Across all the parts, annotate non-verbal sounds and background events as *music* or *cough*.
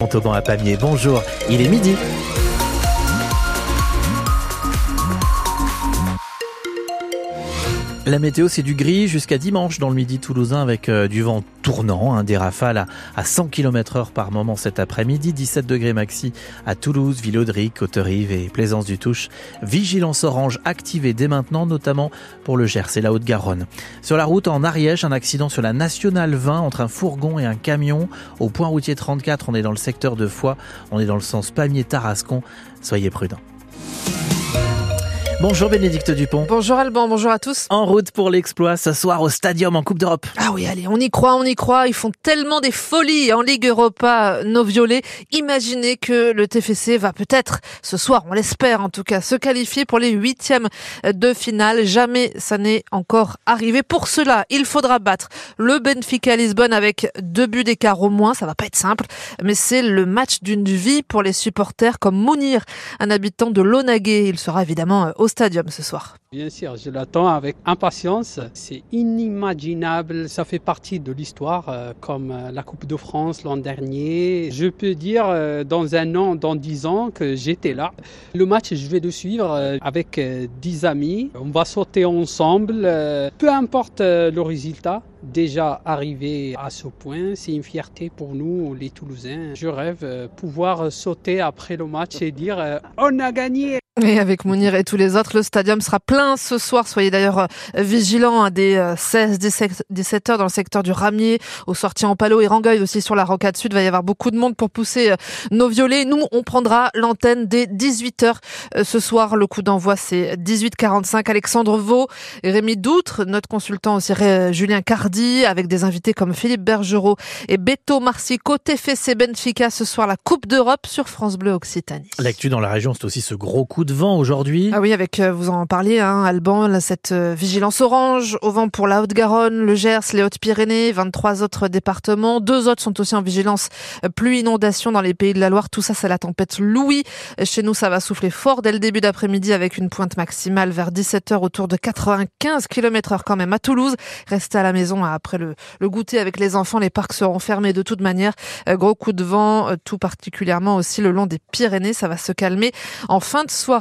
Montauban à Pamiers, bonjour, il est midi. La météo, c'est du gris jusqu'à dimanche dans le midi toulousain avec euh, du vent tournant, hein, des rafales à, 100 km heure par moment cet après-midi, 17 degrés maxi à Toulouse, Villaudry, Côte-Rive et Plaisance du Touche. Vigilance orange activée dès maintenant, notamment pour le Gers et la Haute-Garonne. Sur la route en Ariège, un accident sur la Nationale 20 entre un fourgon et un camion. Au point routier 34, on est dans le secteur de Foix, on est dans le sens Pamiers-Tarascon. Soyez prudents. Bonjour Bénédicte Dupont. Bonjour Alban, bonjour à tous. En route pour l'exploit ce soir au Stadium en Coupe d'Europe. Ah oui, allez, on y croit, on y croit. Ils font tellement des folies en Ligue Europa, nos violets. Imaginez que le TFC va peut-être, ce soir, on l'espère en tout cas, se qualifier pour les huitièmes de finale. Jamais ça n'est encore arrivé. Pour cela, il faudra battre le Benfica Lisbonne avec deux buts d'écart au moins. Ça va pas être simple, mais c'est le match d'une vie pour les supporters comme Mounir, un habitant de Lonagué. Il sera évidemment au stadium ce soir. Bien sûr, je l'attends avec impatience. C'est inimaginable, ça fait partie de l'histoire, euh, comme euh, la Coupe de France l'an dernier. Je peux dire euh, dans un an, dans dix ans, que j'étais là. Le match, je vais le suivre avec dix amis. On va sauter ensemble, peu importe le résultat. Déjà arrivé à ce point, c'est une fierté pour nous, les Toulousains. Je rêve pouvoir sauter après le match et dire on a gagné. Et avec Mounir et tous les autres, le stadium sera plein ce soir. Soyez d'ailleurs euh, vigilants à des 16, 17 heures dans le secteur du Ramier, aux sorties en Palo et Rangueil aussi sur la rocade sud. Il va y avoir beaucoup de monde pour pousser euh, nos violets. Nous, on prendra l'antenne dès 18 heures euh, ce soir. Le coup d'envoi, c'est 18h45. Alexandre Vaux Rémi Doutre, notre consultant aussi Julien Cardi, avec des invités comme Philippe Bergerot et Beto Marci, côté FC Benfica ce soir, la Coupe d'Europe sur France Bleu Occitanie. L'actu dans la région, c'est aussi ce gros coup de vent aujourd'hui. Ah oui, avec, euh, vous en parliez, hein, Alban, cette euh, vigilance orange au vent pour la Haute-Garonne, le Gers, les Hautes-Pyrénées, 23 autres départements. Deux autres sont aussi en vigilance euh, pluie inondation dans les pays de la Loire. Tout ça, c'est la tempête Louis. Chez nous, ça va souffler fort dès le début d'après-midi avec une pointe maximale vers 17h autour de 95 km heure quand même à Toulouse. Restez à la maison hein, après le, le goûter avec les enfants. Les parcs seront fermés de toute manière. Gros coup de vent, tout particulièrement aussi le long des Pyrénées. Ça va se calmer en fin de soirée.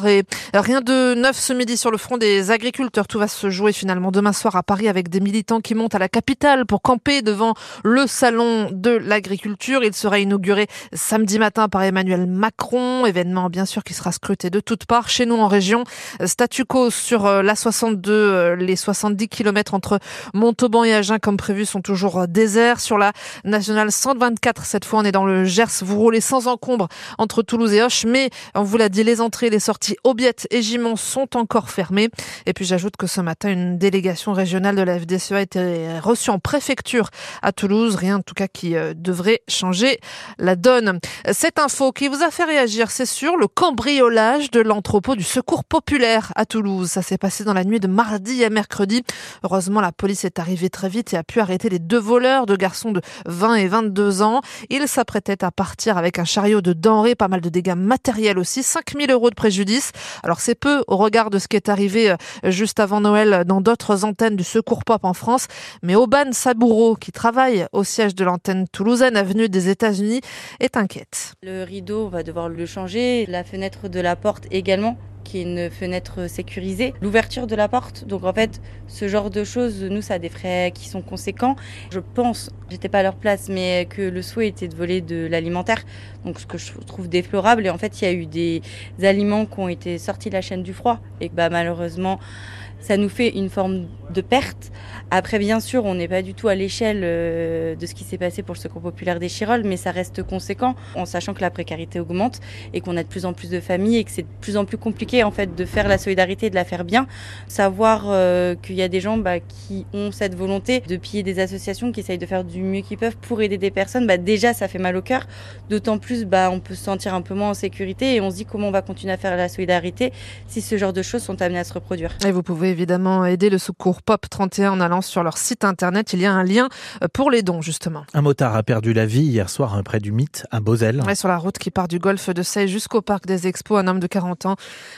Rien de neuf ce midi sur le front des agriculteurs. Tout va se jouer finalement demain soir à Paris avec des militants qui montent à la capitale pour camper devant le salon de l'agriculture. Il sera inauguré samedi matin par Emmanuel Macron. Événement bien sûr qui sera scruté de toutes parts. Chez nous en région, statu quo sur euh, la 62, euh, les 70 km entre Montauban et Agen comme prévu sont toujours euh, déserts. Sur la nationale 124, cette fois on est dans le Gers. Vous roulez sans encombre entre Toulouse et Hoche, mais on vous l'a dit, les entrées et les sorties Aubiette et Gimont sont encore fermés. Et puis j'ajoute que ce matin, une délégation régionale de la FDSEA a été reçue en préfecture à Toulouse. Rien en tout cas qui euh, devrait changer la donne. Cette info qui vous a fait réagir, c'est sur le cambriolage de l'entrepôt du secours populaire à Toulouse. Ça s'est passé dans la nuit de mardi à mercredi. Heureusement, la police est arrivée très vite et a pu arrêter les deux voleurs, deux garçons de 20 et 22 ans. Ils s'apprêtaient à partir avec un chariot de denrées, pas mal de dégâts matériels aussi, 5000 euros de préjudice. Alors c'est peu au regard de ce qui est arrivé euh, juste avant Noël dans d'autres antennes du Secours Pop en France, mais Oban Saboureau, qui travaille au siège de l'antenne toulousaine avenue des États-Unis, est inquiète. Le rideau, va devoir le changer, la fenêtre de la porte également qui est une fenêtre sécurisée, l'ouverture de la porte. Donc en fait, ce genre de choses, nous, ça a des frais qui sont conséquents. Je pense, j'étais pas à leur place, mais que le souhait était de voler de l'alimentaire. Donc ce que je trouve déplorable. Et en fait, il y a eu des aliments qui ont été sortis de la chaîne du froid et bah, malheureusement, ça nous fait une forme de perte. Après, bien sûr, on n'est pas du tout à l'échelle euh, de ce qui s'est passé pour le Secours populaire des Chirolles, mais ça reste conséquent en sachant que la précarité augmente et qu'on a de plus en plus de familles et que c'est de plus en plus compliqué en fait de faire la solidarité et de la faire bien. Savoir euh, qu'il y a des gens bah, qui ont cette volonté de piller des associations qui essayent de faire du mieux qu'ils peuvent pour aider des personnes, bah, déjà ça fait mal au cœur. D'autant plus, bah, on peut se sentir un peu moins en sécurité et on se dit comment on va continuer à faire la solidarité si ce genre de choses sont amenées à se reproduire. Pouvez évidemment aider le secours Pop 31 en allant sur leur site internet. Il y a un lien euh, pour les dons, justement. Un motard a perdu la vie hier soir hein, près du mythe à Bosel. Ouais, sur la route qui part du golfe de Seille jusqu'au parc des Expos, un homme de 40 ans.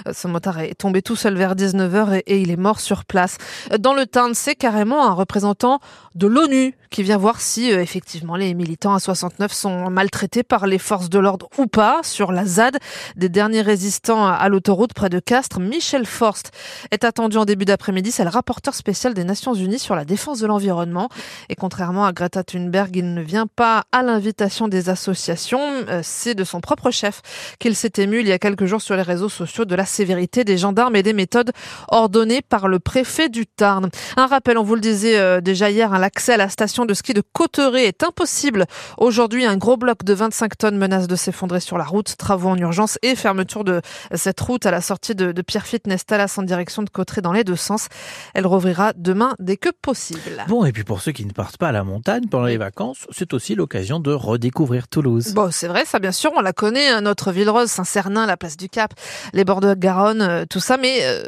Euh, ce motard est tombé tout seul vers 19h et, et il est mort sur place. Dans le Tarn, c'est carrément un représentant de l'ONU qui vient voir si euh, effectivement les militants à 69 sont maltraités par les forces de l'ordre ou pas sur la ZAD des derniers résistants à l'autoroute près de Castres. Michel Forst est attendu en début d'après-midi. C'est le rapporteur spécial des Nations Unies sur la défense de l'environnement. Et contrairement à Greta Thunberg, il ne vient pas à l'invitation des associations. Euh, c'est de son propre chef qu'il s'est ému il y a quelques jours sur les réseaux sociaux de la sévérité des gendarmes et des méthodes ordonnées par le préfet du Tarn. Un rappel, on vous le disait euh, déjà hier, hein, l'accès à la station de ski de Cotteret est impossible. Aujourd'hui, un gros bloc de 25 tonnes menace de s'effondrer sur la route. Travaux en urgence et fermeture de cette route à la sortie de, de Pierrefitte-Nestalas en direction de Cotteret dans les deux sens. Elle rouvrira demain dès que possible. Bon, et puis pour ceux qui ne partent pas à la montagne pendant les vacances, c'est aussi l'occasion de redécouvrir Toulouse. Bon, c'est vrai, ça bien sûr, on la connaît, hein, notre ville rose, Saint-Cernin, la place du Cap, les bords de Garonne, euh, tout ça, mais euh,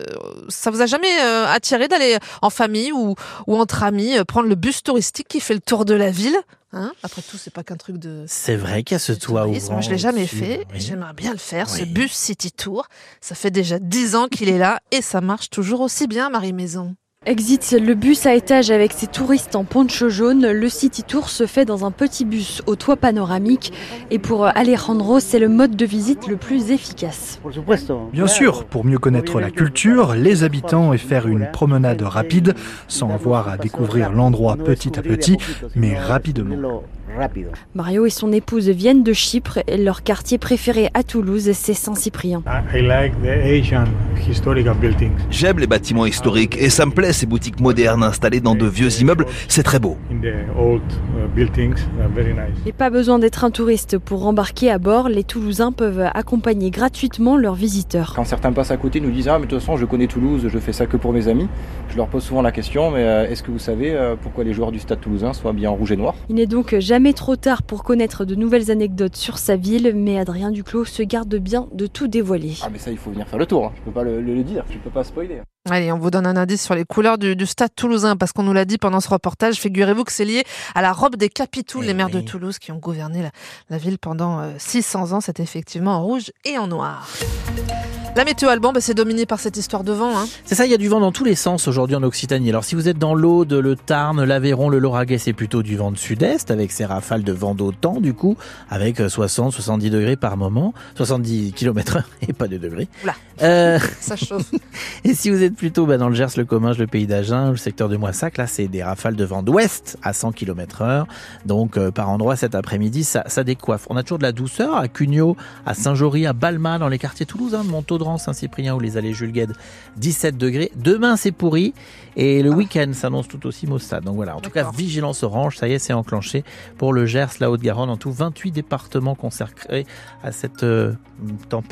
ça vous a jamais euh, attiré d'aller en famille ou, ou entre amis prendre le bus touristique qui fait le tour de la ville? Hein? Après tout, c'est pas qu'un truc de. C'est vrai qu'il y a ce toit ouvrant. Moi, je l'ai jamais fait. oui. J'aimerais bien le faire. Ce bus City Tour, ça fait déjà dix ans qu'il est là et ça marche toujours aussi bien, Marie Maison. Exit le bus à étage avec ses touristes en poncho jaune. Le City Tour se fait dans un petit bus au toit panoramique. Et pour Alejandro, c'est le mode de visite le plus efficace. Bien sûr, pour mieux connaître la culture, les habitants et faire une promenade rapide, sans avoir à découvrir l'endroit petit à petit, mais rapidement. Mario et son épouse viennent de Chypre et leur quartier préféré à Toulouse, c'est Saint-Cyprien. I like the Asian historical buildings. J'aime les bâtiments historiques et ça me plaît ces boutiques modernes installées dans de vieux immeubles, c'est très beau. In the old uh, buildings, are very nice. Et pas besoin d'être un touriste pour embarquer à bord. Les Toulousains peuvent accompagner gratuitement leurs visiteurs. Quand certains passent à côté, ils nous disent Ah, mais de toute façon, je connais Toulouse, je fais ça que pour mes amis. Je leur pose souvent la question Mais euh, est-ce que vous savez euh, pourquoi les joueurs du stade toulousain sont habillés en rouge et noir? Il n'est donc jamais trop tard pour connaître de nouvelles anecdotes sur sa ville, mais Adrien Duclos se garde bien de tout dévoiler. Ah, mais ça, il faut venir faire le tour. hein. Je peux pas le, le- dire, je peux pas spoiler. Allez, on vous donne un indice sur les couleurs du, du stade toulousain, parce qu'on nous l'a dit pendant ce reportage. Figurez-vous que c'est lié à la robe des capitouls, Eh les maires de. Toulouse qui ont gouverné la, la ville pendant euh, 600 ans. C'est effectivement en rouge et en noir. La météo Alban, bah, c'est dominé par cette histoire de vent. Hein. C'est ça, il y a du vent dans tous les sens aujourd'hui en Occitanie. Alors si vous êtes dans l'Aude, le Tarn, l'Aveyron, le Lauragais, c'est plutôt du vent de sud-est avec ces rafales de vent d'autant du coup, avec 60-70 degrés par moment, 70 km heure *laughs* et pas de degrés. Oula. Euh, Ça chauffe. *laughs* et si vous êtes plutôt bah, dans le Gers, le Comminges, le Pays d'Agen, le secteur de Moissac, là c'est des rafales de vent d'ouest à 100 km heure. Donc euh, par endroit cet après-midi, ça, ça décoiffe. On a toujours de la douceur à Cugnot, à Saint-Jory, à Balma, dans les quartiers toulousains, Montaudran, Saint-Cyprien ou les allées Jules Gued, 17 degrés. Demain c'est pourri et le week-end s'annonce tout aussi maussade. Donc voilà, en tout cas vigilance orange, ça y est c'est enclenché pour le Gers, la Haute-Garonne, en tout 28 départements consacrés à cette euh, tempête.